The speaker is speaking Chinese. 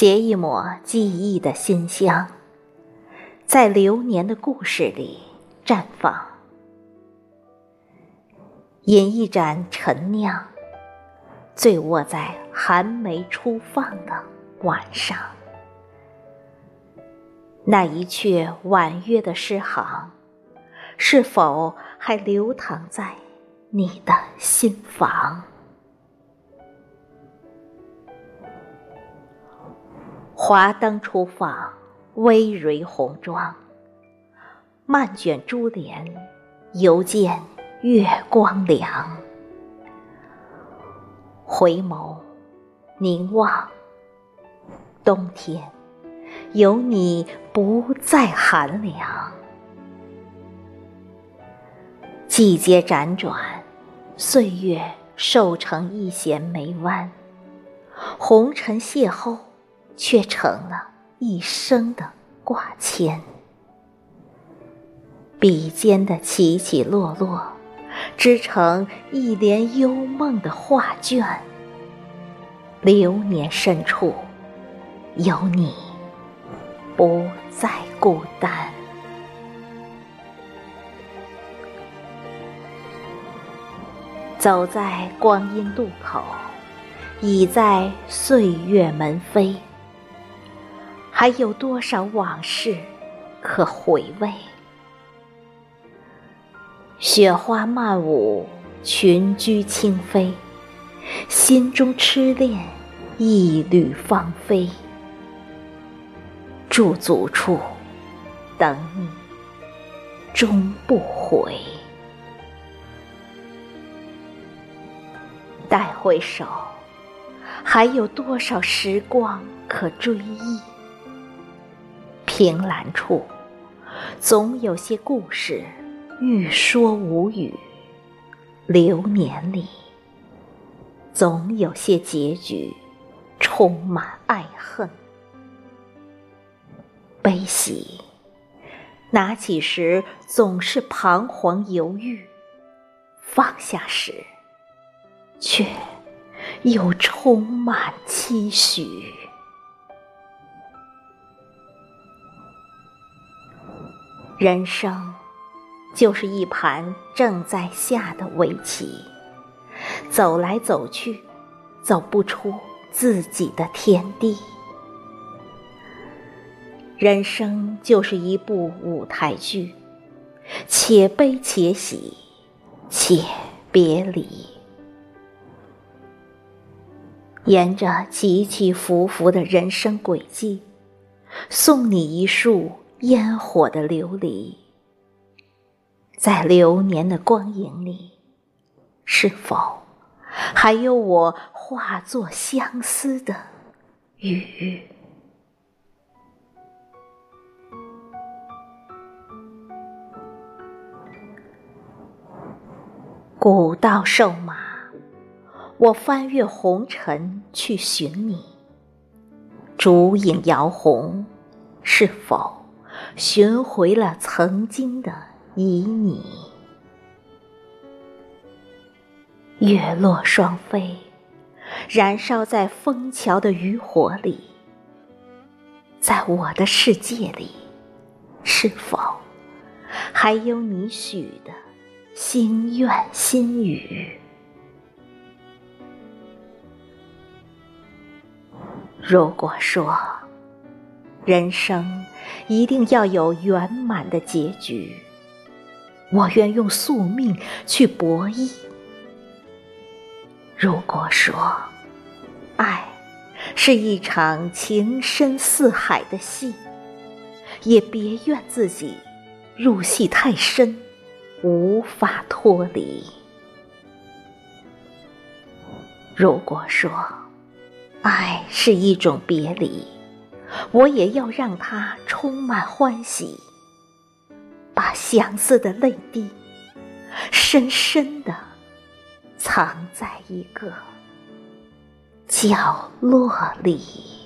携一抹记忆的馨香，在流年的故事里绽放。饮一盏陈酿，醉卧在寒梅初放的晚上。那一阙婉约的诗行，是否还流淌在你的心房？华灯初放，微蕤红妆，漫卷珠帘，犹见月光凉。回眸凝望，冬天有你不再寒凉。季节辗转，岁月瘦成一弦眉弯，红尘邂逅。却成了一生的挂牵，笔尖的起起落落，织成一帘幽梦的画卷。流年深处，有你，不再孤单。走在光阴路口，已在岁月门扉。还有多少往事可回味？雪花漫舞，群居轻飞，心中痴恋一缕芳菲。驻足处，等你终不回。待回首，还有多少时光可追忆？凭栏处，总有些故事欲说无语；流年里，总有些结局充满爱恨。悲喜，拿起时总是彷徨犹豫；放下时，却又充满期许。人生就是一盘正在下的围棋，走来走去，走不出自己的天地。人生就是一部舞台剧，且悲且喜，且别离。沿着起起伏伏的人生轨迹，送你一束。烟火的琉璃，在流年的光影里，是否还有我化作相思的雨？古道瘦马，我翻越红尘去寻你。烛影摇红，是否？寻回了曾经的旖旎，月落双飞，燃烧在枫桥的渔火里。在我的世界里，是否还有你许的心愿心语？如果说人生，一定要有圆满的结局。我愿用宿命去博弈。如果说，爱是一场情深似海的戏，也别怨自己入戏太深，无法脱离。如果说，爱是一种别离。我也要让它充满欢喜，把相思的泪滴深深的藏在一个角落里。